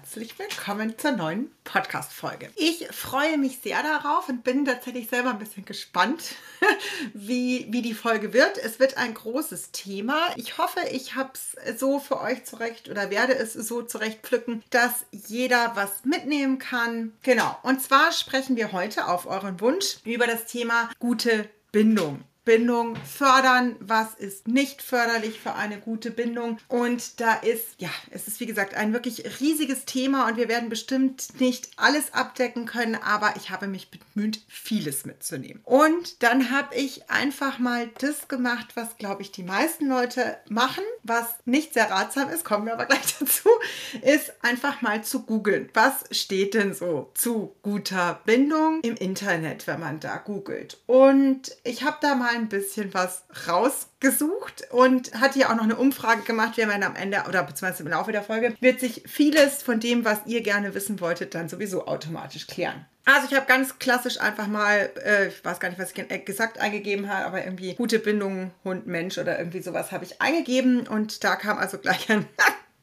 herzlich willkommen zur neuen Podcast-Folge. Ich freue mich sehr darauf und bin tatsächlich selber ein bisschen gespannt, wie, wie die Folge wird. Es wird ein großes Thema. Ich hoffe, ich habe es so für euch zurecht oder werde es so zurecht pflücken, dass jeder was mitnehmen kann. Genau. Und zwar sprechen wir heute auf euren Wunsch über das Thema gute Bindung. Bindung fördern, was ist nicht förderlich für eine gute Bindung. Und da ist, ja, es ist wie gesagt ein wirklich riesiges Thema und wir werden bestimmt nicht alles abdecken können, aber ich habe mich bemüht, vieles mitzunehmen. Und dann habe ich einfach mal das gemacht, was, glaube ich, die meisten Leute machen, was nicht sehr ratsam ist, kommen wir aber gleich dazu, ist einfach mal zu googeln. Was steht denn so zu guter Bindung im Internet, wenn man da googelt? Und ich habe da mal ein bisschen was rausgesucht und hat hier auch noch eine Umfrage gemacht. Wir werden am Ende oder beziehungsweise im Laufe der Folge wird sich vieles von dem, was ihr gerne wissen wolltet, dann sowieso automatisch klären. Also ich habe ganz klassisch einfach mal, äh, ich weiß gar nicht, was ich gesagt eingegeben habe, aber irgendwie gute Bindung Hund Mensch oder irgendwie sowas habe ich eingegeben und da kam also gleich ein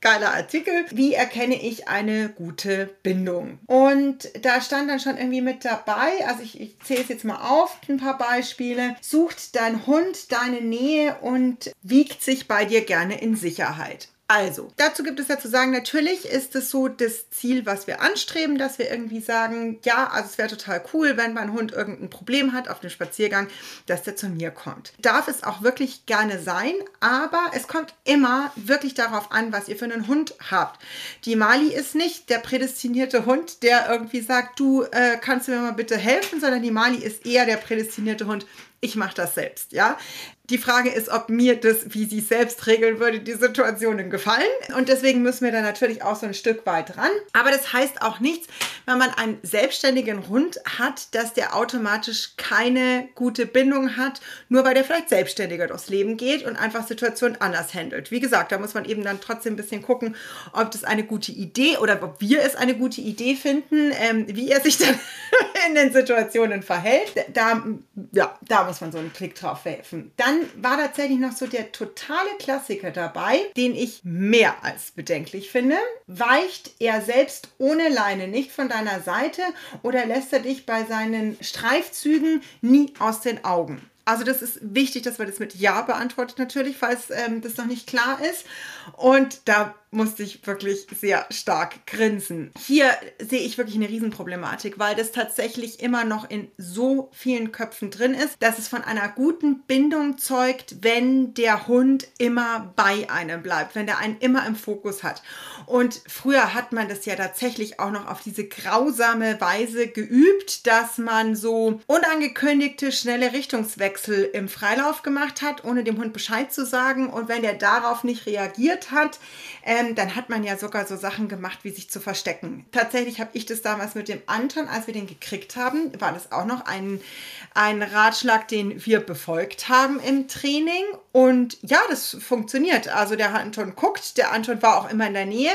geiler Artikel. Wie erkenne ich eine gute Bindung? Und da stand dann schon irgendwie mit dabei, also ich, ich zähle es jetzt mal auf, ein paar Beispiele. Sucht dein Hund deine Nähe und wiegt sich bei dir gerne in Sicherheit. Also, dazu gibt es ja zu sagen, natürlich ist es so das Ziel, was wir anstreben, dass wir irgendwie sagen, ja, also es wäre total cool, wenn mein Hund irgendein Problem hat auf dem Spaziergang, dass der zu mir kommt. Darf es auch wirklich gerne sein, aber es kommt immer wirklich darauf an, was ihr für einen Hund habt. Die Mali ist nicht der prädestinierte Hund, der irgendwie sagt, du äh, kannst mir mal bitte helfen, sondern die Mali ist eher der prädestinierte Hund, ich mache das selbst, ja. Die Frage ist, ob mir das, wie sie selbst regeln würde, die Situationen gefallen. Und deswegen müssen wir da natürlich auch so ein Stück weit ran. Aber das heißt auch nichts, wenn man einen selbstständigen Hund hat, dass der automatisch keine gute Bindung hat, nur weil der vielleicht selbstständiger durchs Leben geht und einfach Situationen anders handelt. Wie gesagt, da muss man eben dann trotzdem ein bisschen gucken, ob das eine gute Idee oder ob wir es eine gute Idee finden, ähm, wie er sich dann in den Situationen verhält. Da, ja, da muss man so einen Klick drauf werfen. Dann dann war tatsächlich noch so der totale Klassiker dabei, den ich mehr als bedenklich finde. Weicht er selbst ohne Leine nicht von deiner Seite oder lässt er dich bei seinen Streifzügen nie aus den Augen? Also das ist wichtig, dass man das mit Ja beantwortet natürlich, falls ähm, das noch nicht klar ist. Und da musste ich wirklich sehr stark grinsen. Hier sehe ich wirklich eine Riesenproblematik, weil das tatsächlich immer noch in so vielen Köpfen drin ist, dass es von einer guten Bindung zeugt, wenn der Hund immer bei einem bleibt, wenn der einen immer im Fokus hat. Und früher hat man das ja tatsächlich auch noch auf diese grausame Weise geübt, dass man so unangekündigte, schnelle Richtungswechsel im Freilauf gemacht hat, ohne dem Hund Bescheid zu sagen. Und wenn der darauf nicht reagiert hat, ähm, dann hat man ja sogar so Sachen gemacht, wie sich zu verstecken. Tatsächlich habe ich das damals mit dem Anton, als wir den gekriegt haben, war das auch noch ein, ein Ratschlag, den wir befolgt haben im Training. Und ja, das funktioniert. Also der Anton guckt, der Anton war auch immer in der Nähe,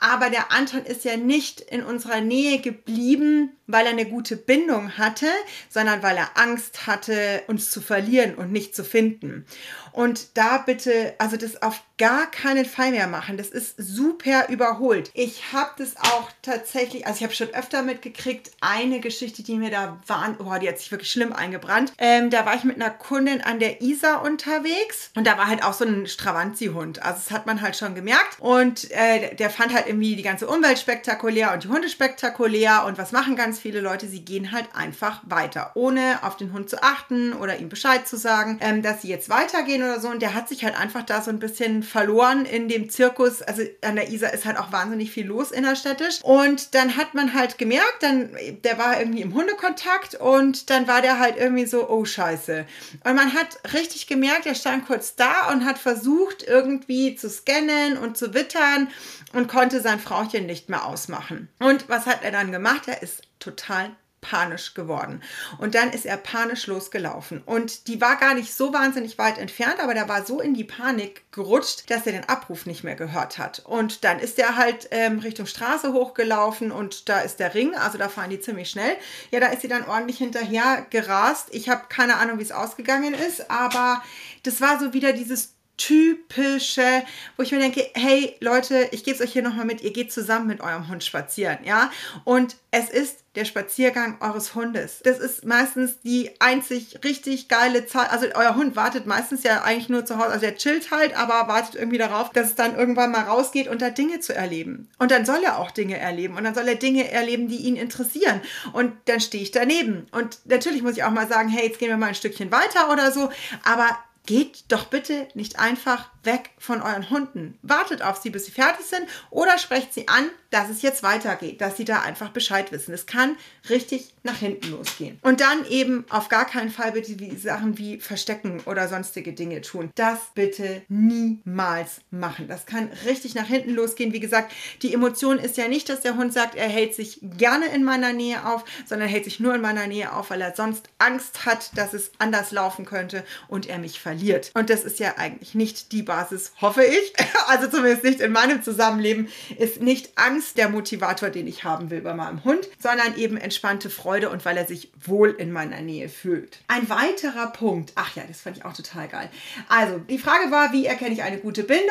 aber der Anton ist ja nicht in unserer Nähe geblieben, weil er eine gute Bindung hatte, sondern weil er Angst hatte, uns zu verlieren und nicht zu finden. Und da bitte, also das auf gar keinen Fall mehr machen. Das ist super überholt. Ich habe das auch tatsächlich, also ich habe schon öfter mitgekriegt, eine Geschichte, die mir da war, oh, die hat sich wirklich schlimm eingebrannt. Ähm, da war ich mit einer Kundin an der Isar unterwegs und da war halt auch so ein Stravanzi-Hund. Also das hat man halt schon gemerkt. Und äh, der fand halt irgendwie die ganze Umwelt spektakulär und die Hunde spektakulär. Und was machen ganz viele Leute? Sie gehen halt einfach weiter, ohne auf den Hund zu achten oder ihm Bescheid zu sagen, ähm, dass sie jetzt weitergehen oder so. Und der hat sich halt einfach da so ein bisschen verloren in dem Zirkus. Also an der Isar ist halt auch wahnsinnig viel los innerstädtisch. Und dann hat man halt gemerkt, dann, der war irgendwie im Hundekontakt und dann war der halt irgendwie so, oh Scheiße. Und man hat richtig gemerkt, er stand kurz da und hat versucht, irgendwie zu scannen und zu wittern und konnte sein Frauchen nicht mehr ausmachen. Und was hat er dann gemacht? Er ist total panisch geworden. Und dann ist er panisch losgelaufen. Und die war gar nicht so wahnsinnig weit entfernt, aber der war so in die Panik gerutscht, dass er den Abruf nicht mehr gehört hat. Und dann ist er halt ähm, Richtung Straße hochgelaufen und da ist der Ring, also da fahren die ziemlich schnell. Ja, da ist sie dann ordentlich hinterher gerast. Ich habe keine Ahnung, wie es ausgegangen ist, aber das war so wieder dieses typische, wo ich mir denke, hey Leute, ich gebe es euch hier nochmal mit, ihr geht zusammen mit eurem Hund spazieren, ja? Und es ist der Spaziergang eures Hundes. Das ist meistens die einzig richtig geile Zeit. Also euer Hund wartet meistens ja eigentlich nur zu Hause. Also er chillt halt, aber wartet irgendwie darauf, dass es dann irgendwann mal rausgeht und da Dinge zu erleben. Und dann soll er auch Dinge erleben. Und dann soll er Dinge erleben, die ihn interessieren. Und dann stehe ich daneben. Und natürlich muss ich auch mal sagen, hey, jetzt gehen wir mal ein Stückchen weiter oder so. Aber geht doch bitte nicht einfach weg von euren Hunden. Wartet auf sie, bis sie fertig sind oder sprecht sie an, dass es jetzt weitergeht, dass sie da einfach Bescheid wissen. Es kann richtig nach hinten losgehen. Und dann eben auf gar keinen Fall bitte wie Sachen wie verstecken oder sonstige Dinge tun. Das bitte niemals machen. Das kann richtig nach hinten losgehen. Wie gesagt, die Emotion ist ja nicht, dass der Hund sagt, er hält sich gerne in meiner Nähe auf, sondern hält sich nur in meiner Nähe auf, weil er sonst Angst hat, dass es anders laufen könnte und er mich verliert. Und das ist ja eigentlich nicht die Basis Basis, hoffe ich, also zumindest nicht in meinem Zusammenleben, ist nicht Angst der Motivator, den ich haben will bei meinem Hund, sondern eben entspannte Freude und weil er sich wohl in meiner Nähe fühlt. Ein weiterer Punkt, ach ja, das fand ich auch total geil. Also, die Frage war, wie erkenne ich eine gute Bindung?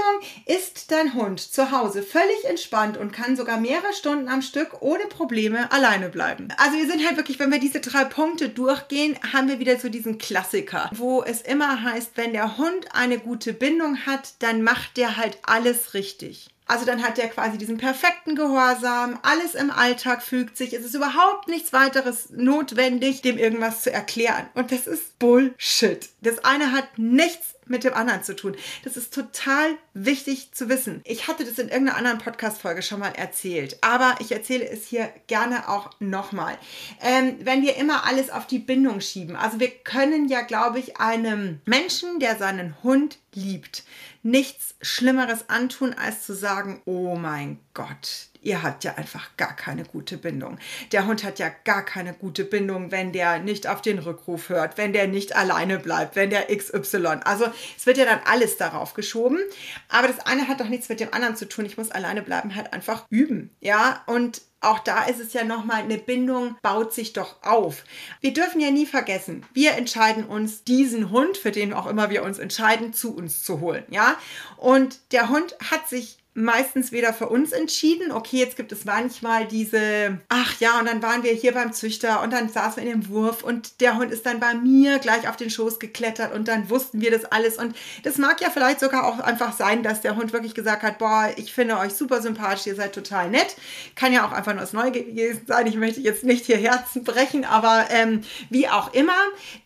Ist dein Hund zu Hause völlig entspannt und kann sogar mehrere Stunden am Stück ohne Probleme alleine bleiben? Also, wir sind halt wirklich, wenn wir diese drei Punkte durchgehen, haben wir wieder so diesen Klassiker, wo es immer heißt, wenn der Hund eine gute Bindung hat, hat, dann macht der halt alles richtig. Also dann hat der quasi diesen perfekten Gehorsam, alles im Alltag fügt sich, es ist überhaupt nichts weiteres notwendig, dem irgendwas zu erklären. Und das ist Bullshit. Das eine hat nichts mit dem anderen zu tun. Das ist total wichtig zu wissen. Ich hatte das in irgendeiner anderen Podcast-Folge schon mal erzählt, aber ich erzähle es hier gerne auch nochmal. Ähm, wenn wir immer alles auf die Bindung schieben, also wir können ja, glaube ich, einem Menschen, der seinen Hund liebt, nichts Schlimmeres antun, als zu sagen, oh mein Gott, ihr habt ja einfach gar keine gute Bindung. Der Hund hat ja gar keine gute Bindung, wenn der nicht auf den Rückruf hört, wenn der nicht alleine bleibt, wenn der XY. Also es wird ja dann alles darauf geschoben. Aber das eine hat doch nichts mit dem anderen zu tun. Ich muss alleine bleiben, halt einfach üben. Ja, und auch da ist es ja nochmal, eine Bindung baut sich doch auf. Wir dürfen ja nie vergessen, wir entscheiden uns, diesen Hund, für den auch immer wir uns entscheiden, zu uns zu holen. Ja, und der Hund hat sich meistens wieder für uns entschieden. Okay, jetzt gibt es manchmal diese, ach ja, und dann waren wir hier beim Züchter und dann saßen wir in dem Wurf und der Hund ist dann bei mir gleich auf den Schoß geklettert und dann wussten wir das alles. Und das mag ja vielleicht sogar auch einfach sein, dass der Hund wirklich gesagt hat, boah, ich finde euch super sympathisch, ihr seid total nett. Kann ja auch einfach nur aus Neugier gewesen sein. Ich möchte jetzt nicht hier Herzen brechen, aber ähm, wie auch immer,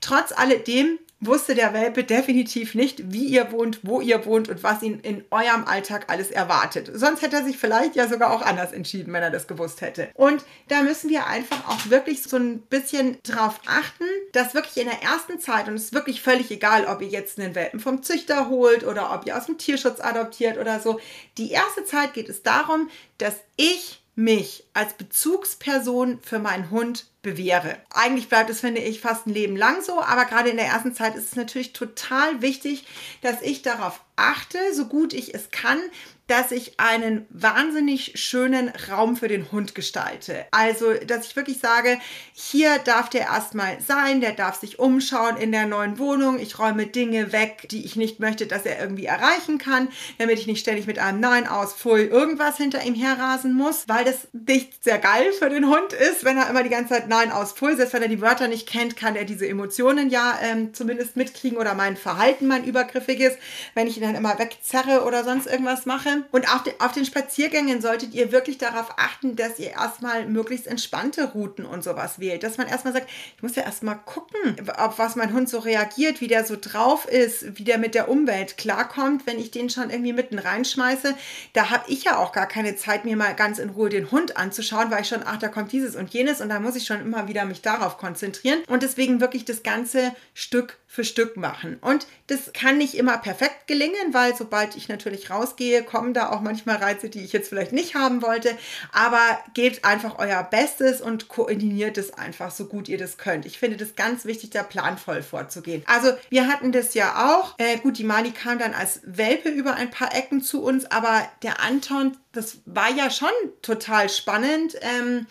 trotz alledem wusste der Welpe definitiv nicht, wie ihr wohnt, wo ihr wohnt und was ihn in eurem Alltag alles erwartet. Sonst hätte er sich vielleicht ja sogar auch anders entschieden, wenn er das gewusst hätte. Und da müssen wir einfach auch wirklich so ein bisschen drauf achten, dass wirklich in der ersten Zeit, und es ist wirklich völlig egal, ob ihr jetzt einen Welpen vom Züchter holt oder ob ihr aus dem Tierschutz adoptiert oder so, die erste Zeit geht es darum, dass ich mich als Bezugsperson für meinen Hund bewähre. Eigentlich bleibt es, finde ich, fast ein Leben lang so, aber gerade in der ersten Zeit ist es natürlich total wichtig, dass ich darauf achte, so gut ich es kann, dass ich einen wahnsinnig schönen Raum für den Hund gestalte. Also, dass ich wirklich sage, hier darf der erstmal sein, der darf sich umschauen in der neuen Wohnung. Ich räume Dinge weg, die ich nicht möchte, dass er irgendwie erreichen kann, damit ich nicht ständig mit einem Nein aus, Pfui, irgendwas hinter ihm herrasen muss, weil das nicht sehr geil für den Hund ist, wenn er immer die ganze Zeit Nein aus, Pfui, selbst wenn er die Wörter nicht kennt, kann er diese Emotionen ja ähm, zumindest mitkriegen oder mein Verhalten, mein übergriffiges, wenn ich ihn dann immer wegzerre oder sonst irgendwas mache. Und auf, den, auf den Spaziergängen solltet ihr wirklich darauf achten, dass ihr erstmal möglichst entspannte Routen und sowas wählt. Dass man erstmal sagt, ich muss ja erstmal gucken, auf was mein Hund so reagiert, wie der so drauf ist, wie der mit der Umwelt klarkommt, wenn ich den schon irgendwie mitten reinschmeiße. Da habe ich ja auch gar keine Zeit, mir mal ganz in Ruhe den Hund anzuschauen, weil ich schon, ach, da kommt dieses und jenes und da muss ich schon immer wieder mich darauf konzentrieren und deswegen wirklich das Ganze Stück für Stück machen. Und das kann nicht immer perfekt gelingen, weil sobald ich natürlich rausgehe, kommen da auch manchmal Reize, die ich jetzt vielleicht nicht haben wollte. Aber gebt einfach euer Bestes und koordiniert es einfach so gut ihr das könnt. Ich finde das ganz wichtig, da planvoll vorzugehen. Also wir hatten das ja auch. Äh, gut, die Mali kam dann als Welpe über ein paar Ecken zu uns, aber der Anton, das war ja schon total spannend. Ähm,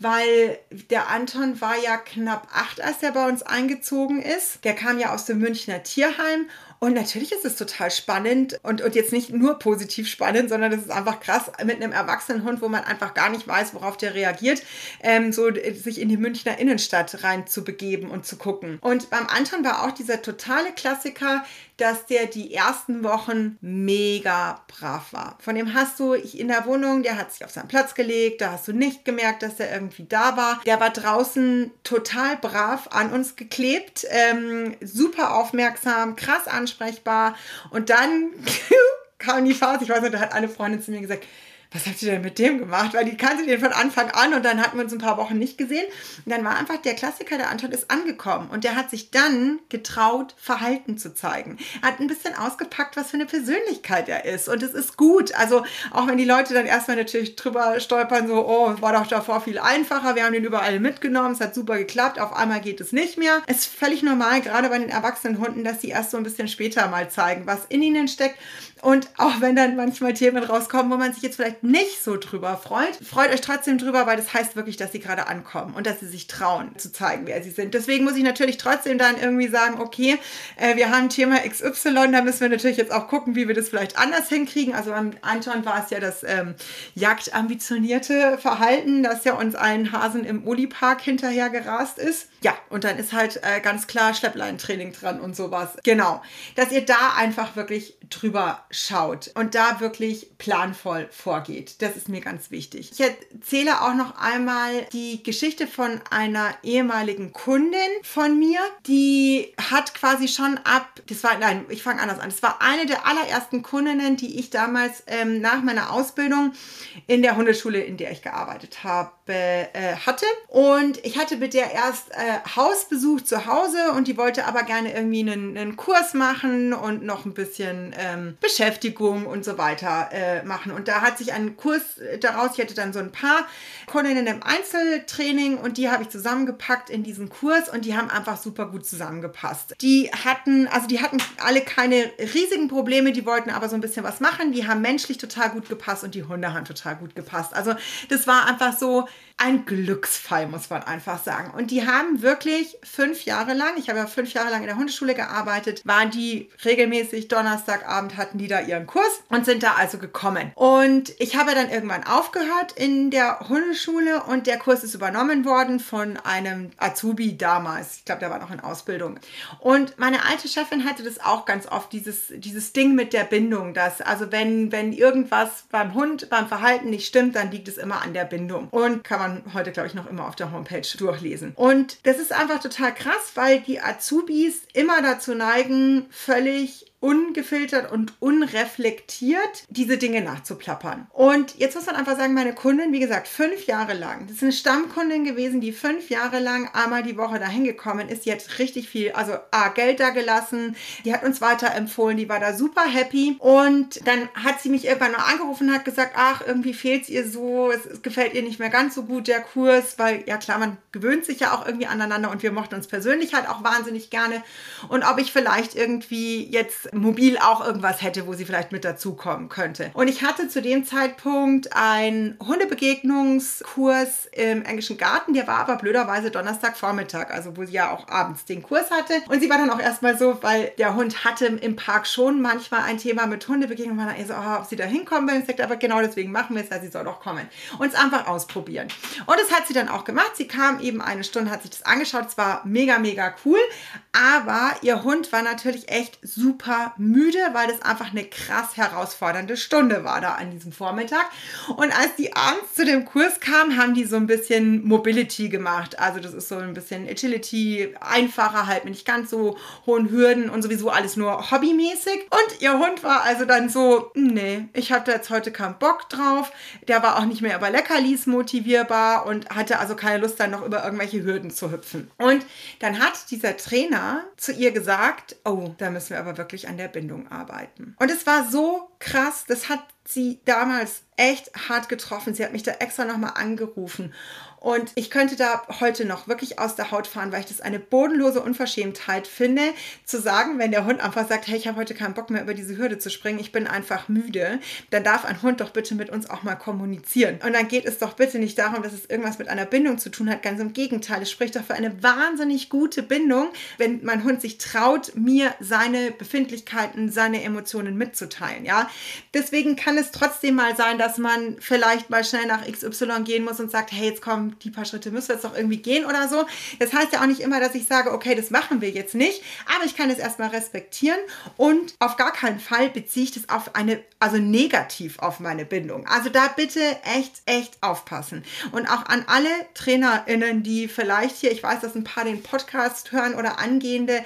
weil der Anton war ja knapp acht, als er bei uns eingezogen ist. Der kam ja aus dem Münchner Tierheim und natürlich ist es total spannend und, und jetzt nicht nur positiv spannend, sondern es ist einfach krass mit einem erwachsenen Hund, wo man einfach gar nicht weiß, worauf der reagiert, ähm, so sich in die Münchner Innenstadt rein zu begeben und zu gucken. Und beim Anton war auch dieser totale Klassiker, dass der die ersten Wochen mega brav war. Von dem hast du in der Wohnung, der hat sich auf seinen Platz gelegt, da hast du nicht gemerkt, dass er irgendwie da war. Der war draußen total brav an uns geklebt, ähm, super aufmerksam, krass ansprechbar. Und dann kam die Phase, ich weiß nicht, da hat eine Freundin zu mir gesagt, was habt ihr denn mit dem gemacht? Weil die kannte den von Anfang an und dann hatten wir uns ein paar Wochen nicht gesehen. Und dann war einfach der Klassiker, der Anton ist angekommen und der hat sich dann getraut, Verhalten zu zeigen. Er hat ein bisschen ausgepackt, was für eine Persönlichkeit er ist und es ist gut. Also auch wenn die Leute dann erstmal natürlich drüber stolpern, so, oh, war doch davor viel einfacher, wir haben den überall mitgenommen, es hat super geklappt, auf einmal geht es nicht mehr. Es ist völlig normal, gerade bei den erwachsenen Hunden, dass sie erst so ein bisschen später mal zeigen, was in ihnen steckt. Und auch wenn dann manchmal Themen rauskommen, wo man sich jetzt vielleicht nicht so drüber freut, freut euch trotzdem drüber, weil das heißt wirklich, dass sie gerade ankommen und dass sie sich trauen zu zeigen, wer sie sind. Deswegen muss ich natürlich trotzdem dann irgendwie sagen, okay, äh, wir haben Thema XY, da müssen wir natürlich jetzt auch gucken, wie wir das vielleicht anders hinkriegen. Also beim Anton war es ja das ähm, jagdambitionierte Verhalten, das ja uns allen Hasen im Uli-Park hinterher gerast ist. Ja, und dann ist halt äh, ganz klar Schleppleintraining dran und sowas. Genau, dass ihr da einfach wirklich drüber schaut und da wirklich planvoll vorgeht. Das ist mir ganz wichtig. Ich erzähle auch noch einmal die Geschichte von einer ehemaligen Kundin von mir, die hat quasi schon ab, das war, nein, ich fange anders an. Das war eine der allerersten Kundinnen, die ich damals ähm, nach meiner Ausbildung in der Hundeschule, in der ich gearbeitet habe, äh, hatte. Und ich hatte mit der erst äh, Hausbesuch zu Hause und die wollte aber gerne irgendwie einen, einen Kurs machen und noch ein bisschen ähm, Beschäftigung und so weiter äh, machen. Und da hat sich ein Kurs äh, daraus, ich hatte dann so ein paar Kundinnen im Einzeltraining und die habe ich zusammengepackt in diesen Kurs und die haben einfach super gut zusammengepasst. Die hatten, also die hatten alle keine riesigen Probleme, die wollten aber so ein bisschen was machen. Die haben menschlich total gut gepasst und die Hunde haben total gut gepasst. Also das war einfach so, ein Glücksfall, muss man einfach sagen. Und die haben wirklich fünf Jahre lang, ich habe ja fünf Jahre lang in der Hundeschule gearbeitet, waren die regelmäßig Donnerstagabend hatten die da ihren Kurs und sind da also gekommen. Und ich habe dann irgendwann aufgehört in der Hundeschule und der Kurs ist übernommen worden von einem Azubi damals. Ich glaube, der war noch in Ausbildung. Und meine alte Chefin hatte das auch ganz oft, dieses, dieses Ding mit der Bindung, dass also wenn, wenn irgendwas beim Hund, beim Verhalten nicht stimmt, dann liegt es immer an der Bindung. Und kann man man heute, glaube ich, noch immer auf der Homepage durchlesen. Und das ist einfach total krass, weil die Azubis immer dazu neigen, völlig ungefiltert und unreflektiert diese Dinge nachzuplappern. Und jetzt muss man einfach sagen, meine Kundin, wie gesagt, fünf Jahre lang, das ist eine Stammkundin gewesen, die fünf Jahre lang einmal die Woche dahin gekommen ist, hat richtig viel, also A, Geld da gelassen, die hat uns weiterempfohlen, die war da super happy. Und dann hat sie mich irgendwann noch angerufen und hat gesagt, ach, irgendwie fehlt es ihr so, es, es gefällt ihr nicht mehr ganz so gut, der Kurs, weil ja klar, man gewöhnt sich ja auch irgendwie aneinander und wir mochten uns persönlich halt auch wahnsinnig gerne. Und ob ich vielleicht irgendwie jetzt mobil auch irgendwas hätte, wo sie vielleicht mit dazukommen könnte. Und ich hatte zu dem Zeitpunkt einen Hundebegegnungskurs im englischen Garten, der war aber blöderweise Donnerstagvormittag, also wo sie ja auch abends den Kurs hatte. Und sie war dann auch erstmal so, weil der Hund hatte im Park schon manchmal ein Thema mit Hundebegegnung, war dann eher so, oh, ob sie da hinkommen will. Ich sagte, aber genau deswegen machen wir es, weil sie soll doch kommen. Und es einfach ausprobieren. Und das hat sie dann auch gemacht. Sie kam eben eine Stunde, hat sich das angeschaut. Es war mega, mega cool. Aber ihr Hund war natürlich echt super müde, weil das einfach eine krass herausfordernde Stunde war da an diesem Vormittag. Und als die abends zu dem Kurs kamen, haben die so ein bisschen Mobility gemacht. Also das ist so ein bisschen Agility, einfacher halt mit nicht ganz so hohen Hürden und sowieso alles nur hobbymäßig. Und ihr Hund war also dann so, nee, ich hatte jetzt heute keinen Bock drauf. Der war auch nicht mehr über Leckerlis motivierbar und hatte also keine Lust dann noch über irgendwelche Hürden zu hüpfen. Und dann hat dieser Trainer zu ihr gesagt, oh, da müssen wir aber wirklich an der Bindung arbeiten. Und es war so krass, das hat sie damals echt hart getroffen. Sie hat mich da extra nochmal angerufen. Und ich könnte da heute noch wirklich aus der Haut fahren, weil ich das eine bodenlose Unverschämtheit finde, zu sagen, wenn der Hund einfach sagt, hey, ich habe heute keinen Bock mehr über diese Hürde zu springen, ich bin einfach müde, dann darf ein Hund doch bitte mit uns auch mal kommunizieren. Und dann geht es doch bitte nicht darum, dass es irgendwas mit einer Bindung zu tun hat. Ganz im Gegenteil, es spricht doch für eine wahnsinnig gute Bindung, wenn mein Hund sich traut, mir seine Befindlichkeiten, seine Emotionen mitzuteilen. Ja, deswegen kann es trotzdem mal sein, dass man vielleicht mal schnell nach XY gehen muss und sagt, hey, jetzt komm, die paar Schritte müssen wir jetzt doch irgendwie gehen oder so. Das heißt ja auch nicht immer, dass ich sage, okay, das machen wir jetzt nicht, aber ich kann es erstmal respektieren und auf gar keinen Fall beziehe ich das auf eine, also negativ auf meine Bindung. Also da bitte echt, echt aufpassen. Und auch an alle TrainerInnen, die vielleicht hier, ich weiß, dass ein paar den Podcast hören oder angehende,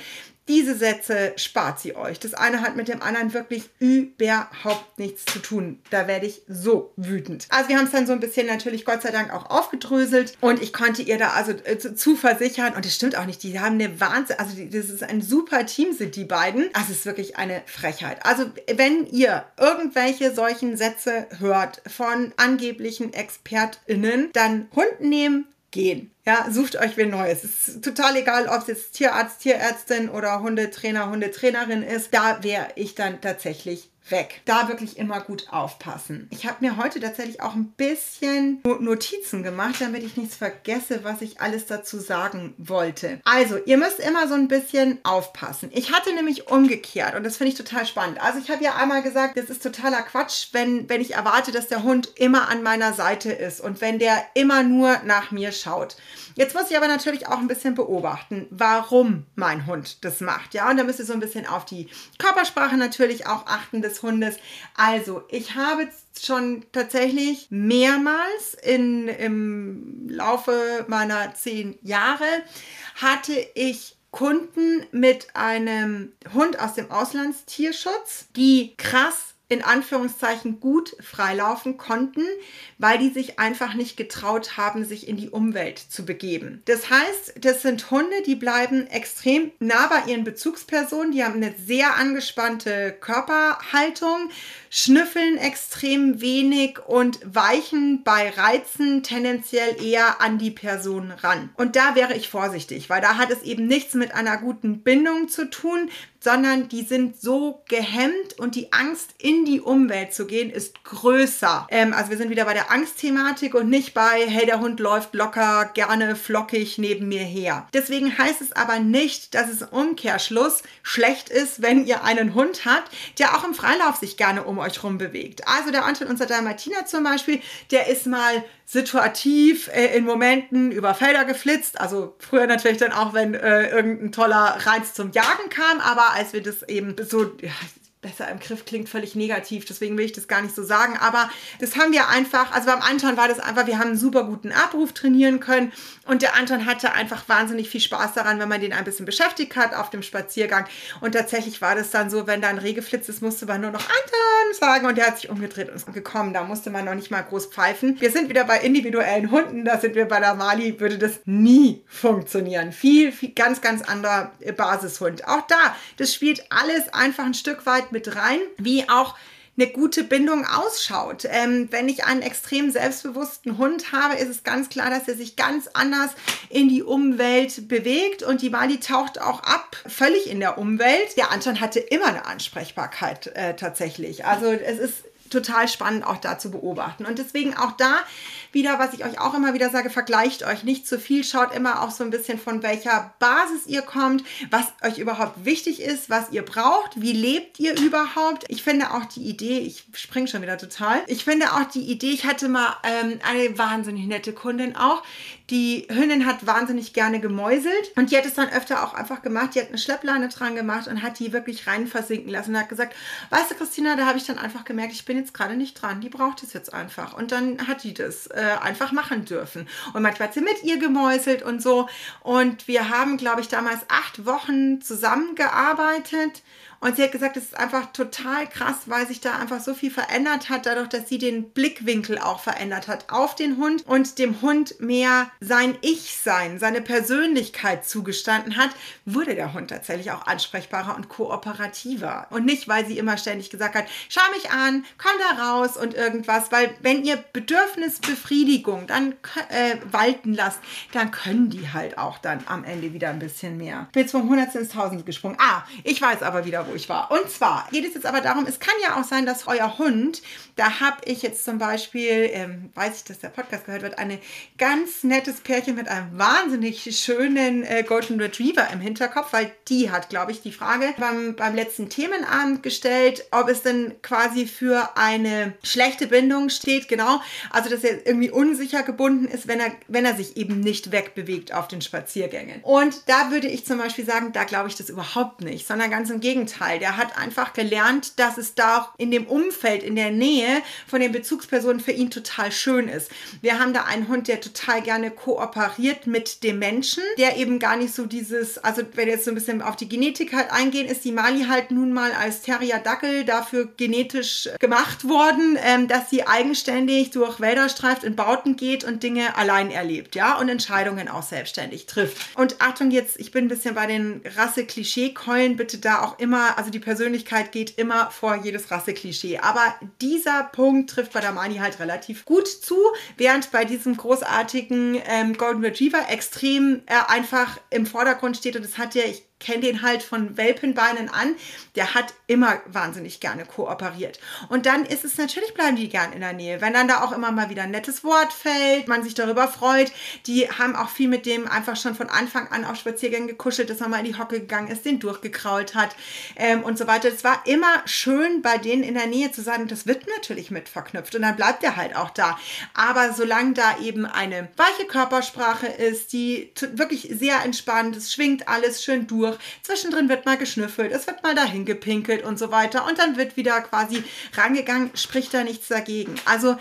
diese Sätze spart sie euch. Das eine hat mit dem anderen wirklich überhaupt nichts zu tun. Da werde ich so wütend. Also wir haben es dann so ein bisschen natürlich Gott sei Dank auch aufgedröselt und ich konnte ihr da also äh, zu versichern und es stimmt auch nicht, die haben eine Wahnsinn, also die, das ist ein super Team sind die beiden. Das ist wirklich eine Frechheit. Also wenn ihr irgendwelche solchen Sätze hört von angeblichen ExpertInnen, dann Hund nehmen, gehen. Ja, sucht euch wen Neues. Es ist total egal, ob es jetzt Tierarzt, Tierärztin oder Hundetrainer, Hundetrainerin ist. Da wäre ich dann tatsächlich weg. Da wirklich immer gut aufpassen. Ich habe mir heute tatsächlich auch ein bisschen Notizen gemacht, damit ich nichts vergesse, was ich alles dazu sagen wollte. Also, ihr müsst immer so ein bisschen aufpassen. Ich hatte nämlich umgekehrt und das finde ich total spannend. Also, ich habe ja einmal gesagt, das ist totaler Quatsch, wenn, wenn ich erwarte, dass der Hund immer an meiner Seite ist und wenn der immer nur nach mir schaut. Jetzt muss ich aber natürlich auch ein bisschen beobachten, warum mein Hund das macht. Ja, und da müsst ihr so ein bisschen auf die Körpersprache natürlich auch achten des Hundes. Also, ich habe schon tatsächlich mehrmals in, im Laufe meiner zehn Jahre hatte ich Kunden mit einem Hund aus dem Auslandstierschutz, die krass in Anführungszeichen gut freilaufen konnten, weil die sich einfach nicht getraut haben, sich in die Umwelt zu begeben. Das heißt, das sind Hunde, die bleiben extrem nah bei ihren Bezugspersonen, die haben eine sehr angespannte Körperhaltung, schnüffeln extrem wenig und weichen bei Reizen tendenziell eher an die Person ran. Und da wäre ich vorsichtig, weil da hat es eben nichts mit einer guten Bindung zu tun, sondern die sind so gehemmt und die Angst in die Umwelt zu gehen ist größer. Ähm, also wir sind wieder bei der Angstthematik und nicht bei, hey, der Hund läuft locker, gerne flockig neben mir her. Deswegen heißt es aber nicht, dass es im Umkehrschluss schlecht ist, wenn ihr einen Hund habt, der auch im Freilauf sich gerne um euch rum bewegt. Also der Anton, unser Dalmatiner zum Beispiel, der ist mal situativ äh, in Momenten über Felder geflitzt. Also früher natürlich dann auch, wenn äh, irgendein toller Reiz zum Jagen kam, aber als wir das eben so, ja, besser im Griff klingt völlig negativ, deswegen will ich das gar nicht so sagen. Aber das haben wir einfach, also beim Anton war das einfach, wir haben einen super guten Abruf trainieren können und der Anton hatte einfach wahnsinnig viel Spaß daran, wenn man den ein bisschen beschäftigt hat auf dem Spaziergang. Und tatsächlich war das dann so, wenn da ein Reh geflitzt ist, musste man nur noch Anton sagen und der hat sich umgedreht und ist gekommen. Da musste man noch nicht mal groß pfeifen. Wir sind wieder bei individuellen Hunden, da sind wir bei der Mali, würde das nie funktionieren. Viel, viel ganz, ganz anderer Basishund. Auch da, das spielt alles einfach ein Stück weit mit rein, wie auch eine gute Bindung ausschaut. Ähm, wenn ich einen extrem selbstbewussten Hund habe, ist es ganz klar, dass er sich ganz anders in die Umwelt bewegt und die Mali taucht auch ab, völlig in der Umwelt. Der Anton hatte immer eine Ansprechbarkeit äh, tatsächlich. Also es ist total spannend auch da zu beobachten. Und deswegen auch da wieder, was ich euch auch immer wieder sage, vergleicht euch nicht zu viel, schaut immer auch so ein bisschen von welcher Basis ihr kommt, was euch überhaupt wichtig ist, was ihr braucht, wie lebt ihr überhaupt. Ich finde auch die Idee, ich springe schon wieder total, ich finde auch die Idee, ich hatte mal ähm, eine wahnsinnig nette Kundin auch, die Hündin hat wahnsinnig gerne gemäuselt und die hat es dann öfter auch einfach gemacht. Die hat eine Schleppleine dran gemacht und hat die wirklich rein versinken lassen und hat gesagt, weißt du, Christina, da habe ich dann einfach gemerkt, ich bin jetzt gerade nicht dran. Die braucht es jetzt einfach. Und dann hat die das äh, einfach machen dürfen. Und manchmal hat sie mit ihr gemäuselt und so. Und wir haben, glaube ich, damals acht Wochen zusammengearbeitet. Und sie hat gesagt, es ist einfach total krass, weil sich da einfach so viel verändert hat, dadurch, dass sie den Blickwinkel auch verändert hat auf den Hund und dem Hund mehr sein Ich-Sein, seine Persönlichkeit zugestanden hat, wurde der Hund tatsächlich auch ansprechbarer und kooperativer. Und nicht, weil sie immer ständig gesagt hat, schau mich an, komm da raus und irgendwas, weil wenn ihr Bedürfnisbefriedigung dann äh, walten lasst, dann können die halt auch dann am Ende wieder ein bisschen mehr. Bin jetzt vom Hundertsten ins Tausend gesprungen. Ah, ich weiß aber wieder, wo ich war. Und zwar geht es jetzt aber darum, es kann ja auch sein, dass euer Hund, da habe ich jetzt zum Beispiel, ähm, weiß ich, dass der Podcast gehört wird, ein ganz nettes Pärchen mit einem wahnsinnig schönen äh, Golden Retriever im Hinterkopf, weil die hat, glaube ich, die Frage beim, beim letzten Themenabend gestellt, ob es denn quasi für eine schlechte Bindung steht, genau. Also, dass er irgendwie unsicher gebunden ist, wenn er, wenn er sich eben nicht wegbewegt auf den Spaziergängen. Und da würde ich zum Beispiel sagen, da glaube ich das überhaupt nicht, sondern ganz im Gegenteil. Gegenteil, der hat einfach gelernt, dass es da in dem Umfeld, in der Nähe von den Bezugspersonen für ihn total schön ist. Wir haben da einen Hund, der total gerne kooperiert mit dem Menschen, der eben gar nicht so dieses, also wenn jetzt so ein bisschen auf die Genetik halt eingehen, ist die Mali halt nun mal als Terrier Dackel dafür genetisch gemacht worden, ähm, dass sie eigenständig durch Wälder streift, in Bauten geht und Dinge allein erlebt, ja, und Entscheidungen auch selbstständig trifft. Und Achtung jetzt, ich bin ein bisschen bei den Rasse-Klischee-Keulen, bitte da auch immer also die Persönlichkeit geht immer vor jedes Rasseklischee. Aber dieser Punkt trifft bei der Mani halt relativ gut zu, während bei diesem großartigen ähm, Golden Retriever extrem äh, einfach im Vordergrund steht und das hat ja, ich kenne den halt von Welpenbeinen an, der hat immer wahnsinnig gerne kooperiert. Und dann ist es natürlich, bleiben die gern in der Nähe. Wenn dann da auch immer mal wieder ein nettes Wort fällt, man sich darüber freut, die haben auch viel mit dem einfach schon von Anfang an auf Spaziergängen gekuschelt, dass man mal in die Hocke gegangen ist, den durchgekrault hat ähm, und so weiter. Es war immer schön, bei denen in der Nähe zu sein und das wird natürlich mit verknüpft und dann bleibt er halt auch da. Aber solange da eben eine weiche Körpersprache ist, die wirklich sehr entspannt, es schwingt alles schön durch, durch. Zwischendrin wird mal geschnüffelt, es wird mal dahin gepinkelt und so weiter. Und dann wird wieder quasi rangegangen, spricht da nichts dagegen. Also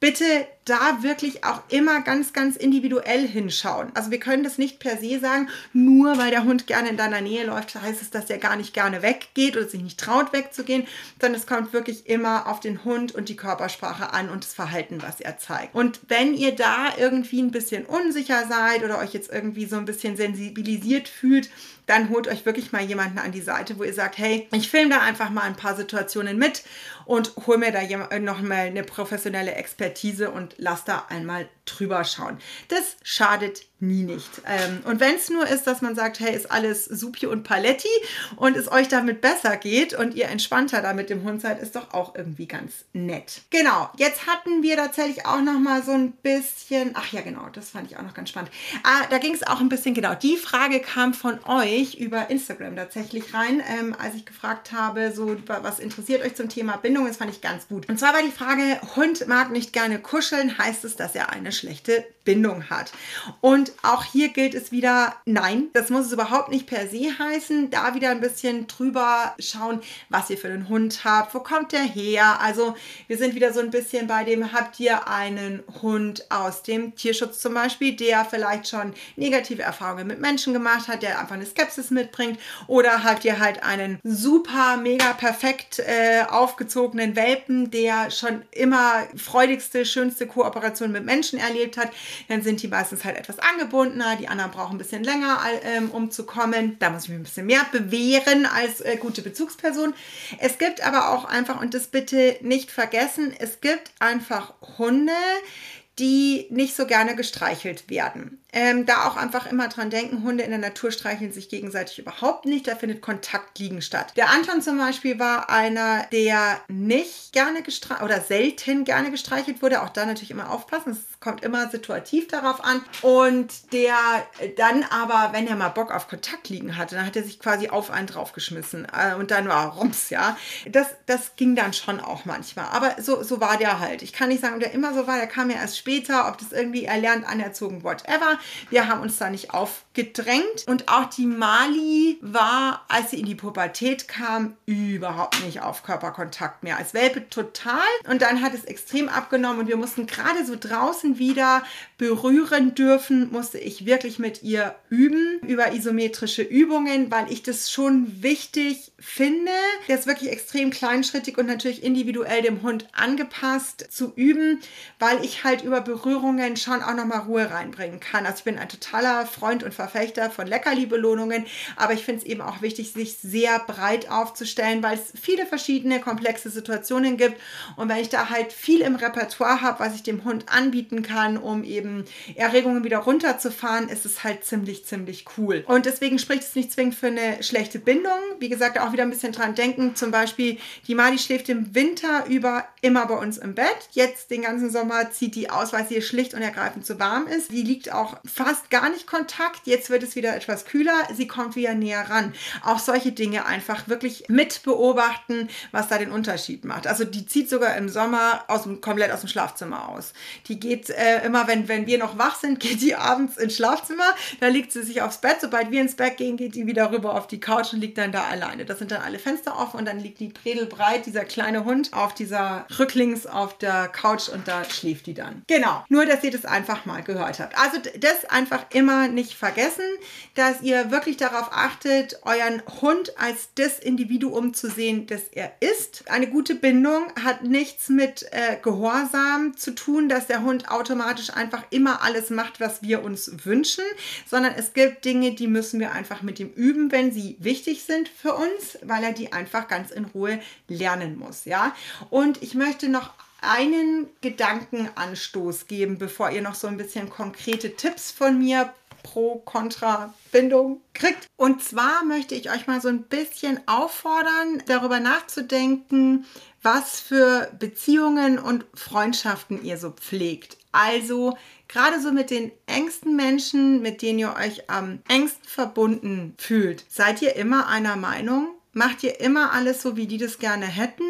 bitte da wirklich auch immer ganz, ganz individuell hinschauen. Also wir können das nicht per se sagen, nur weil der Hund gerne in deiner Nähe läuft, heißt es, dass er gar nicht gerne weggeht oder sich nicht traut wegzugehen, sondern es kommt wirklich immer auf den Hund und die Körpersprache an und das Verhalten, was er zeigt. Und wenn ihr da irgendwie ein bisschen unsicher seid oder euch jetzt irgendwie so ein bisschen sensibilisiert fühlt, dann holt euch wirklich mal jemanden an die Seite, wo ihr sagt, hey, ich filme da einfach mal ein paar Situationen mit und hol mir da noch mal eine professionelle Expertise und lass da einmal drüber schauen. Das schadet nie nicht. Ähm, und wenn es nur ist, dass man sagt, hey, ist alles supi und paletti und es euch damit besser geht und ihr entspannter da mit dem Hund seid, ist doch auch irgendwie ganz nett. Genau, jetzt hatten wir tatsächlich auch noch mal so ein bisschen, ach ja genau, das fand ich auch noch ganz spannend. Ah, da ging es auch ein bisschen, genau, die Frage kam von euch über Instagram tatsächlich rein, ähm, als ich gefragt habe, so, was interessiert euch zum Thema Bindung, das fand ich ganz gut. Und zwar war die Frage, Hund mag nicht gerne kuscheln, heißt es, dass er eine schlechte Bindung hat? Und auch hier gilt es wieder, nein, das muss es überhaupt nicht per se heißen. Da wieder ein bisschen drüber schauen, was ihr für einen Hund habt, wo kommt der her. Also wir sind wieder so ein bisschen bei dem, habt ihr einen Hund aus dem Tierschutz zum Beispiel, der vielleicht schon negative Erfahrungen mit Menschen gemacht hat, der einfach eine Skepsis mitbringt. Oder habt ihr halt einen super, mega perfekt äh, aufgezogenen Welpen, der schon immer freudigste, schönste Kooperation mit Menschen erlebt hat. Dann sind die meistens halt etwas angebundener, die anderen brauchen ein bisschen länger, ähm, um zu kommen. Da muss ich mich ein bisschen mehr bewähren als äh, gute Bezugsperson. Es gibt aber auch einfach, und das bitte nicht vergessen, es gibt einfach Hunde, die nicht so gerne gestreichelt werden. Ähm, da auch einfach immer dran denken, Hunde in der Natur streicheln sich gegenseitig überhaupt nicht, da findet Kontakt liegen statt. Der Anton zum Beispiel war einer, der nicht gerne gestreichelt oder selten gerne gestreichelt wurde. Auch da natürlich immer aufpassen, es kommt immer situativ darauf an. Und der dann aber, wenn er mal Bock auf Kontakt liegen hatte, dann hat er sich quasi auf einen draufgeschmissen äh, und dann war rums, ja. Das, das ging dann schon auch manchmal. Aber so, so war der halt. Ich kann nicht sagen, ob der immer so war, der kam ja erst später, ob das irgendwie erlernt, anerzogen, whatever. Wir haben uns da nicht aufgedrängt. Und auch die Mali war, als sie in die Pubertät kam, überhaupt nicht auf Körperkontakt mehr. Als Welpe total. Und dann hat es extrem abgenommen und wir mussten gerade so draußen wieder berühren dürfen, musste ich wirklich mit ihr üben über isometrische Übungen, weil ich das schon wichtig finde, das wirklich extrem kleinschrittig und natürlich individuell dem Hund angepasst zu üben, weil ich halt über Berührungen schon auch nochmal Ruhe reinbringen kann. Also ich bin ein totaler Freund und Verfechter von Leckerli-Belohnungen, aber ich finde es eben auch wichtig, sich sehr breit aufzustellen, weil es viele verschiedene komplexe Situationen gibt und wenn ich da halt viel im Repertoire habe, was ich dem Hund anbieten kann, um eben Erregungen wieder runterzufahren, ist es halt ziemlich, ziemlich cool. Und deswegen spricht es nicht zwingend für eine schlechte Bindung. Wie gesagt, auch wieder ein bisschen dran denken, zum Beispiel die Mali schläft im Winter über immer bei uns im Bett. Jetzt den ganzen Sommer zieht die aus, weil sie schlicht und ergreifend zu warm ist. Die liegt auch fast gar nicht Kontakt. Jetzt wird es wieder etwas kühler. Sie kommt wieder näher ran. Auch solche Dinge einfach wirklich mit beobachten, was da den Unterschied macht. Also die zieht sogar im Sommer aus dem, komplett aus dem Schlafzimmer aus. Die geht äh, immer, wenn, wenn wir noch wach sind, geht die abends ins Schlafzimmer. Da legt sie sich aufs Bett. Sobald wir ins Bett gehen, geht die wieder rüber auf die Couch und liegt dann da alleine. Das sind dann alle Fenster offen und dann liegt die Predelbreit, dieser kleine Hund, auf dieser rücklings auf der Couch und da schläft die dann. Genau. Nur, dass ihr das einfach mal gehört habt. Also das einfach immer nicht vergessen, dass ihr wirklich darauf achtet, euren Hund als das Individuum zu sehen, das er ist. Eine gute Bindung hat nichts mit äh, Gehorsam zu tun, dass der Hund automatisch einfach immer alles macht, was wir uns wünschen, sondern es gibt Dinge, die müssen wir einfach mit ihm üben, wenn sie wichtig sind für uns, weil er die einfach ganz in Ruhe lernen muss, ja? Und ich möchte noch einen Gedankenanstoß geben, bevor ihr noch so ein bisschen konkrete Tipps von mir pro kontra Bindung kriegt. Und zwar möchte ich euch mal so ein bisschen auffordern, darüber nachzudenken, was für Beziehungen und Freundschaften ihr so pflegt. Also gerade so mit den engsten Menschen, mit denen ihr euch am engsten verbunden fühlt, seid ihr immer einer Meinung? Macht ihr immer alles so, wie die das gerne hätten?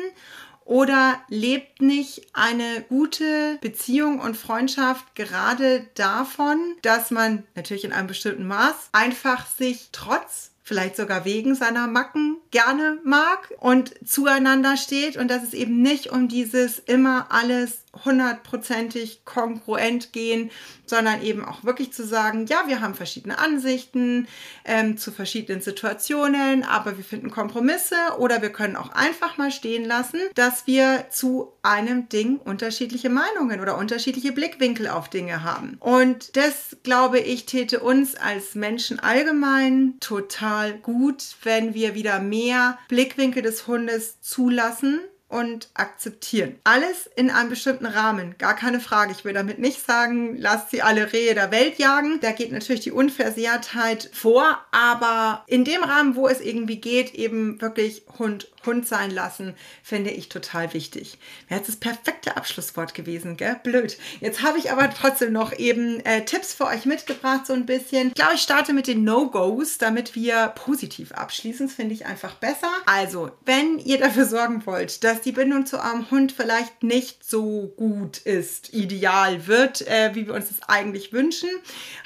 Oder lebt nicht eine gute Beziehung und Freundschaft gerade davon, dass man natürlich in einem bestimmten Maß einfach sich trotz vielleicht sogar wegen seiner Macken gerne mag und zueinander steht und dass es eben nicht um dieses immer alles hundertprozentig kongruent gehen, sondern eben auch wirklich zu sagen, ja, wir haben verschiedene Ansichten ähm, zu verschiedenen Situationen, aber wir finden Kompromisse oder wir können auch einfach mal stehen lassen, dass wir zu einem Ding unterschiedliche Meinungen oder unterschiedliche Blickwinkel auf Dinge haben. Und das, glaube ich, täte uns als Menschen allgemein total gut, wenn wir wieder mehr Blickwinkel des Hundes zulassen und akzeptieren. Alles in einem bestimmten Rahmen, gar keine Frage. Ich will damit nicht sagen, lasst sie alle Rehe der Welt jagen. Da geht natürlich die Unversehrtheit vor, aber in dem Rahmen, wo es irgendwie geht, eben wirklich Hund Hund sein lassen, finde ich total wichtig. Wäre jetzt das perfekte Abschlusswort gewesen, gell? Blöd. Jetzt habe ich aber trotzdem noch eben äh, Tipps für euch mitgebracht, so ein bisschen. Ich glaube, ich starte mit den No-Gos, damit wir positiv abschließen. Das finde ich einfach besser. Also, wenn ihr dafür sorgen wollt, dass die Bindung zu eurem Hund vielleicht nicht so gut ist, ideal wird, äh, wie wir uns das eigentlich wünschen,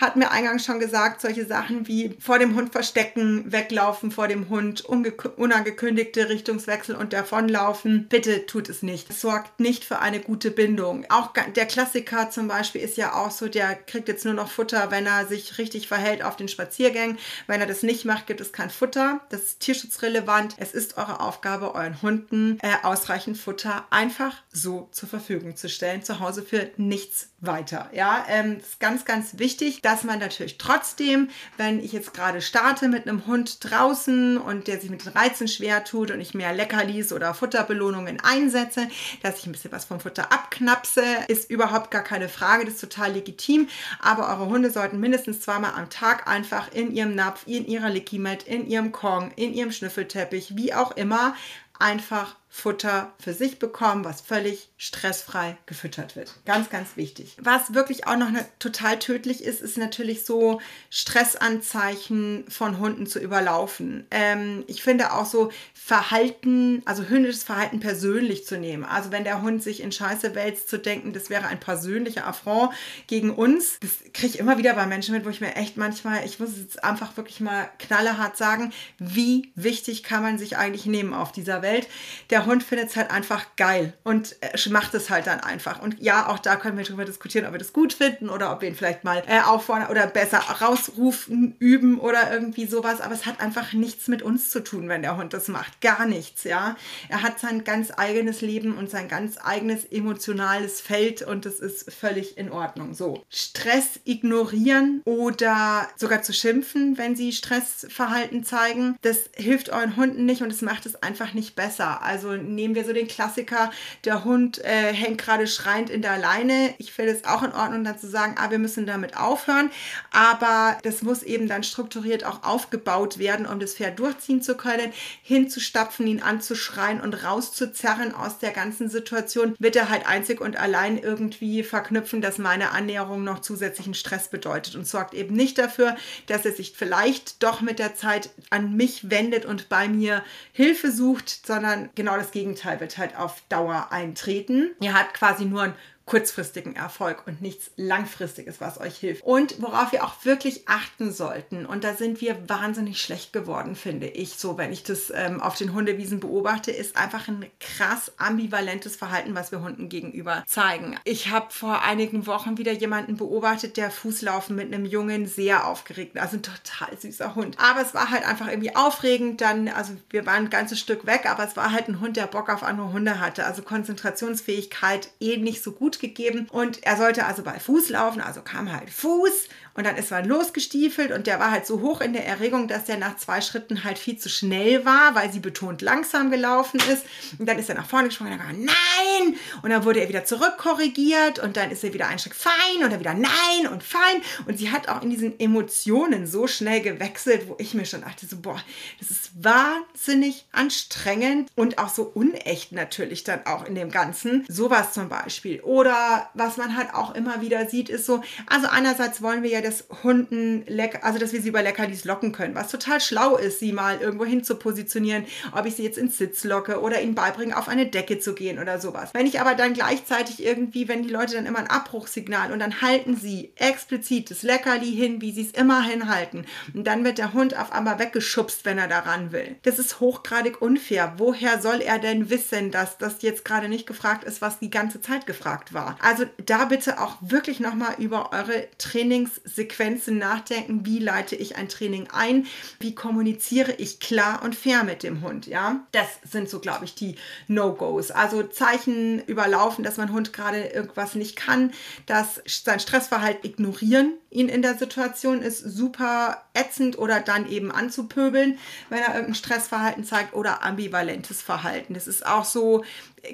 hat mir eingangs schon gesagt, solche Sachen wie vor dem Hund verstecken, weglaufen vor dem Hund, unangekündigte Richtung Richtungswechsel und davonlaufen. Bitte tut es nicht. Es sorgt nicht für eine gute Bindung. Auch der Klassiker zum Beispiel ist ja auch so, der kriegt jetzt nur noch Futter, wenn er sich richtig verhält auf den Spaziergängen. Wenn er das nicht macht, gibt es kein Futter. Das ist tierschutzrelevant. Es ist eure Aufgabe, euren Hunden äh, ausreichend Futter einfach so zur Verfügung zu stellen. Zu Hause für nichts weiter. Ja, ähm, ist ganz, ganz wichtig, dass man natürlich trotzdem, wenn ich jetzt gerade starte mit einem Hund draußen und der sich mit den Reizen schwer tut und ich mehr Leckerlis oder Futterbelohnungen einsetze, dass ich ein bisschen was vom Futter abknapse, ist überhaupt gar keine Frage, das ist total legitim. Aber eure Hunde sollten mindestens zweimal am Tag einfach in ihrem Napf, in ihrer Licky-Mat, in ihrem Kong, in ihrem Schnüffelteppich, wie auch immer, einfach Futter für sich bekommen, was völlig stressfrei gefüttert wird. Ganz, ganz wichtig. Was wirklich auch noch ne, total tödlich ist, ist natürlich so Stressanzeichen von Hunden zu überlaufen. Ähm, ich finde auch so Verhalten, also hündisches Verhalten persönlich zu nehmen. Also wenn der Hund sich in Scheiße wälzt, zu denken, das wäre ein persönlicher Affront gegen uns. Das kriege ich immer wieder bei Menschen mit, wo ich mir echt manchmal, ich muss es jetzt einfach wirklich mal knallehart sagen, wie wichtig kann man sich eigentlich nehmen auf dieser Welt. Der der Hund findet es halt einfach geil und äh, macht es halt dann einfach. Und ja, auch da können wir darüber diskutieren, ob wir das gut finden oder ob wir ihn vielleicht mal äh, auffordern oder besser rausrufen, üben oder irgendwie sowas. Aber es hat einfach nichts mit uns zu tun, wenn der Hund das macht. Gar nichts, ja. Er hat sein ganz eigenes Leben und sein ganz eigenes emotionales Feld und das ist völlig in Ordnung. So. Stress ignorieren oder sogar zu schimpfen, wenn sie Stressverhalten zeigen, das hilft euren Hunden nicht und es macht es einfach nicht besser. Also nehmen wir so den Klassiker, der Hund äh, hängt gerade schreiend in der Leine. Ich finde es auch in Ordnung, dann zu sagen, ah, wir müssen damit aufhören. Aber das muss eben dann strukturiert auch aufgebaut werden, um das Pferd durchziehen zu können, hinzustapfen, ihn anzuschreien und rauszuzerren aus der ganzen Situation, wird er halt einzig und allein irgendwie verknüpfen, dass meine Annäherung noch zusätzlichen Stress bedeutet und sorgt eben nicht dafür, dass er sich vielleicht doch mit der Zeit an mich wendet und bei mir Hilfe sucht, sondern genau das Gegenteil wird halt auf Dauer eintreten. Ihr habt quasi nur ein kurzfristigen Erfolg und nichts langfristiges, was euch hilft. Und worauf wir auch wirklich achten sollten, und da sind wir wahnsinnig schlecht geworden, finde ich, so wenn ich das ähm, auf den Hundewiesen beobachte, ist einfach ein krass ambivalentes Verhalten, was wir Hunden gegenüber zeigen. Ich habe vor einigen Wochen wieder jemanden beobachtet, der Fußlaufen mit einem Jungen sehr aufgeregt, also ein total süßer Hund. Aber es war halt einfach irgendwie aufregend, dann, also wir waren ein ganzes Stück weg, aber es war halt ein Hund, der Bock auf andere Hunde hatte, also Konzentrationsfähigkeit eh nicht so gut gegeben. Und er sollte also bei Fuß laufen, also kam halt Fuß und dann ist man losgestiefelt und der war halt so hoch in der Erregung, dass der nach zwei Schritten halt viel zu schnell war, weil sie betont langsam gelaufen ist. Und dann ist er nach vorne gesprungen und dann war nein! Und dann wurde er wieder zurückkorrigiert und dann ist er wieder ein Schritt fein und dann wieder nein und fein. Und sie hat auch in diesen Emotionen so schnell gewechselt, wo ich mir schon dachte, so, boah, das ist wahnsinnig anstrengend und auch so unecht natürlich dann auch in dem Ganzen. Sowas zum Beispiel. Oder was man halt auch immer wieder sieht, ist so, also einerseits wollen wir ja dass Hunden lecker, also dass wir sie über Leckerlis locken können, was total schlau ist, sie mal irgendwo hin zu positionieren, ob ich sie jetzt ins Sitz locke oder ihnen beibringe, auf eine Decke zu gehen oder sowas. Wenn ich aber dann gleichzeitig irgendwie, wenn die Leute dann immer ein Abbruchsignal und dann halten sie explizit das Leckerli hin, wie sie es immer hinhalten und dann wird der Hund auf einmal weggeschubst, wenn er daran will. Das ist hochgradig unfair. Woher soll er denn wissen, dass das jetzt gerade nicht gefragt ist, was die ganze Zeit gefragt war? Also da bitte auch wirklich nochmal über eure Trainings Sequenzen nachdenken, wie leite ich ein Training ein, wie kommuniziere ich klar und fair mit dem Hund, ja? Das sind so, glaube ich, die No-Gos. Also Zeichen überlaufen, dass mein Hund gerade irgendwas nicht kann, dass sein Stressverhalten ignorieren ihn in der Situation ist super ätzend oder dann eben anzupöbeln, wenn er irgendein Stressverhalten zeigt oder ambivalentes Verhalten. Das ist auch so,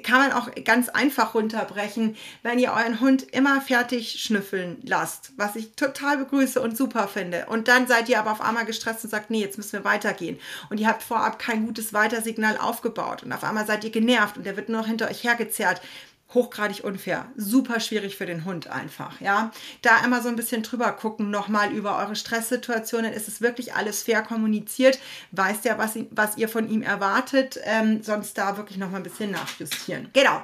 kann man auch ganz einfach runterbrechen, wenn ihr euren Hund immer fertig schnüffeln lasst, was ich total begrüße und super finde. Und dann seid ihr aber auf einmal gestresst und sagt, nee, jetzt müssen wir weitergehen. Und ihr habt vorab kein gutes Weitersignal aufgebaut. Und auf einmal seid ihr genervt und der wird nur noch hinter euch hergezerrt hochgradig unfair, super schwierig für den Hund einfach, ja. Da immer so ein bisschen drüber gucken, nochmal über eure Stresssituationen, ist es wirklich alles fair kommuniziert, weiß der, was, was ihr von ihm erwartet, ähm, sonst da wirklich nochmal ein bisschen nachjustieren. Genau.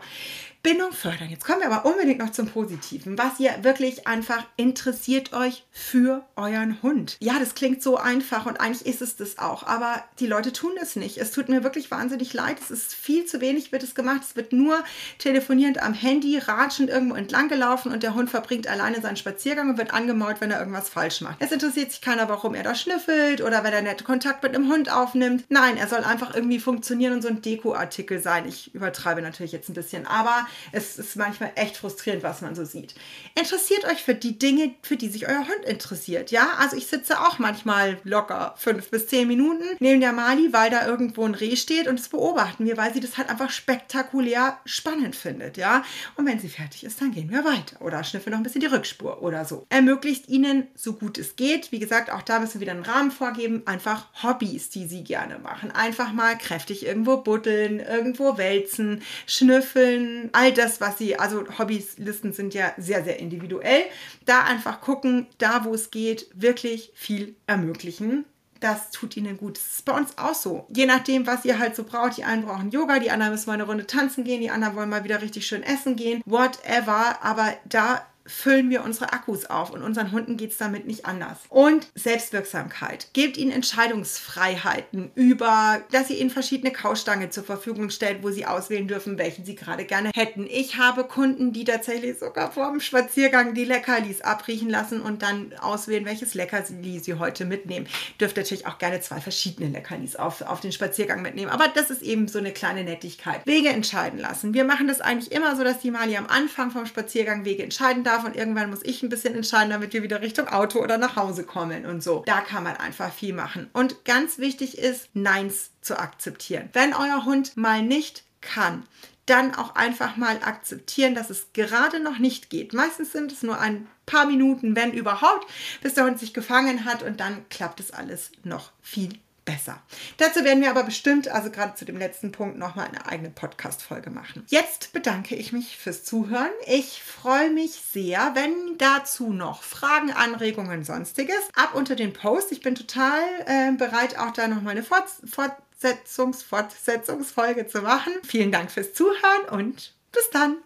Bindung fördern. Jetzt kommen wir aber unbedingt noch zum Positiven. Was ihr wirklich einfach interessiert euch für euren Hund. Ja, das klingt so einfach und eigentlich ist es das auch, aber die Leute tun es nicht. Es tut mir wirklich wahnsinnig leid. Es ist viel zu wenig wird es gemacht. Es wird nur telefonierend am Handy, ratschend irgendwo entlang gelaufen und der Hund verbringt alleine seinen Spaziergang und wird angemault, wenn er irgendwas falsch macht. Es interessiert sich keiner, warum er da schnüffelt oder wenn er nette Kontakt mit einem Hund aufnimmt. Nein, er soll einfach irgendwie funktionieren und so ein Dekoartikel sein. Ich übertreibe natürlich jetzt ein bisschen, aber Es ist manchmal echt frustrierend, was man so sieht. Interessiert euch für die Dinge, für die sich euer Hund interessiert. Ja, also ich sitze auch manchmal locker fünf bis zehn Minuten neben der Mali, weil da irgendwo ein Reh steht und das beobachten wir, weil sie das halt einfach spektakulär spannend findet. Ja, und wenn sie fertig ist, dann gehen wir weiter oder schnüffeln noch ein bisschen die Rückspur oder so. Ermöglicht ihnen, so gut es geht, wie gesagt, auch da müssen wir wieder einen Rahmen vorgeben, einfach Hobbys, die sie gerne machen. Einfach mal kräftig irgendwo buddeln, irgendwo wälzen, schnüffeln, all das, was sie, also Hobbylisten sind ja sehr, sehr individuell. Da einfach gucken, da wo es geht, wirklich viel ermöglichen das tut ihnen gut. Das ist bei uns auch so. Je nachdem, was ihr halt so braucht. Die einen brauchen Yoga, die anderen müssen mal eine Runde tanzen gehen, die anderen wollen mal wieder richtig schön essen gehen. Whatever. Aber da füllen wir unsere Akkus auf und unseren Hunden geht es damit nicht anders. Und Selbstwirksamkeit. Gebt ihnen Entscheidungsfreiheiten über, dass ihr ihnen verschiedene Kaustangen zur Verfügung stellt, wo sie auswählen dürfen, welchen sie gerade gerne hätten. Ich habe Kunden, die tatsächlich sogar vor dem Spaziergang die Leckerlis abriechen lassen und dann auswählen, welches Leckerli sie heute mitnehmen. Dürft natürlich auch gerne zwei verschiedene Leckerlis auf, auf den Spaziergang mitnehmen. Aber das ist eben so eine kleine Nettigkeit. Wege entscheiden lassen. Wir machen das eigentlich immer so, dass die Mali am Anfang vom Spaziergang Wege entscheiden darf darf und irgendwann muss ich ein bisschen entscheiden, damit wir wieder Richtung Auto oder nach Hause kommen und so. Da kann man einfach viel machen. Und ganz wichtig ist, Neins zu akzeptieren. Wenn euer Hund mal nicht kann, dann auch einfach mal akzeptieren, dass es gerade noch nicht geht. Meistens sind es nur ein paar Minuten, wenn überhaupt, bis der Hund sich gefangen hat und dann klappt es alles noch viel besser. Dazu werden wir aber bestimmt, also gerade zu dem letzten Punkt, nochmal eine eigene Podcast-Folge machen. Jetzt bedanke ich mich fürs Zuhören. Ich freue mich sehr, wenn dazu noch Fragen, Anregungen, sonstiges ab unter den Post. Ich bin total äh, bereit, auch da nochmal eine Fort Fortsetzungs Fortsetzungsfolge zu machen. Vielen Dank fürs Zuhören und bis dann.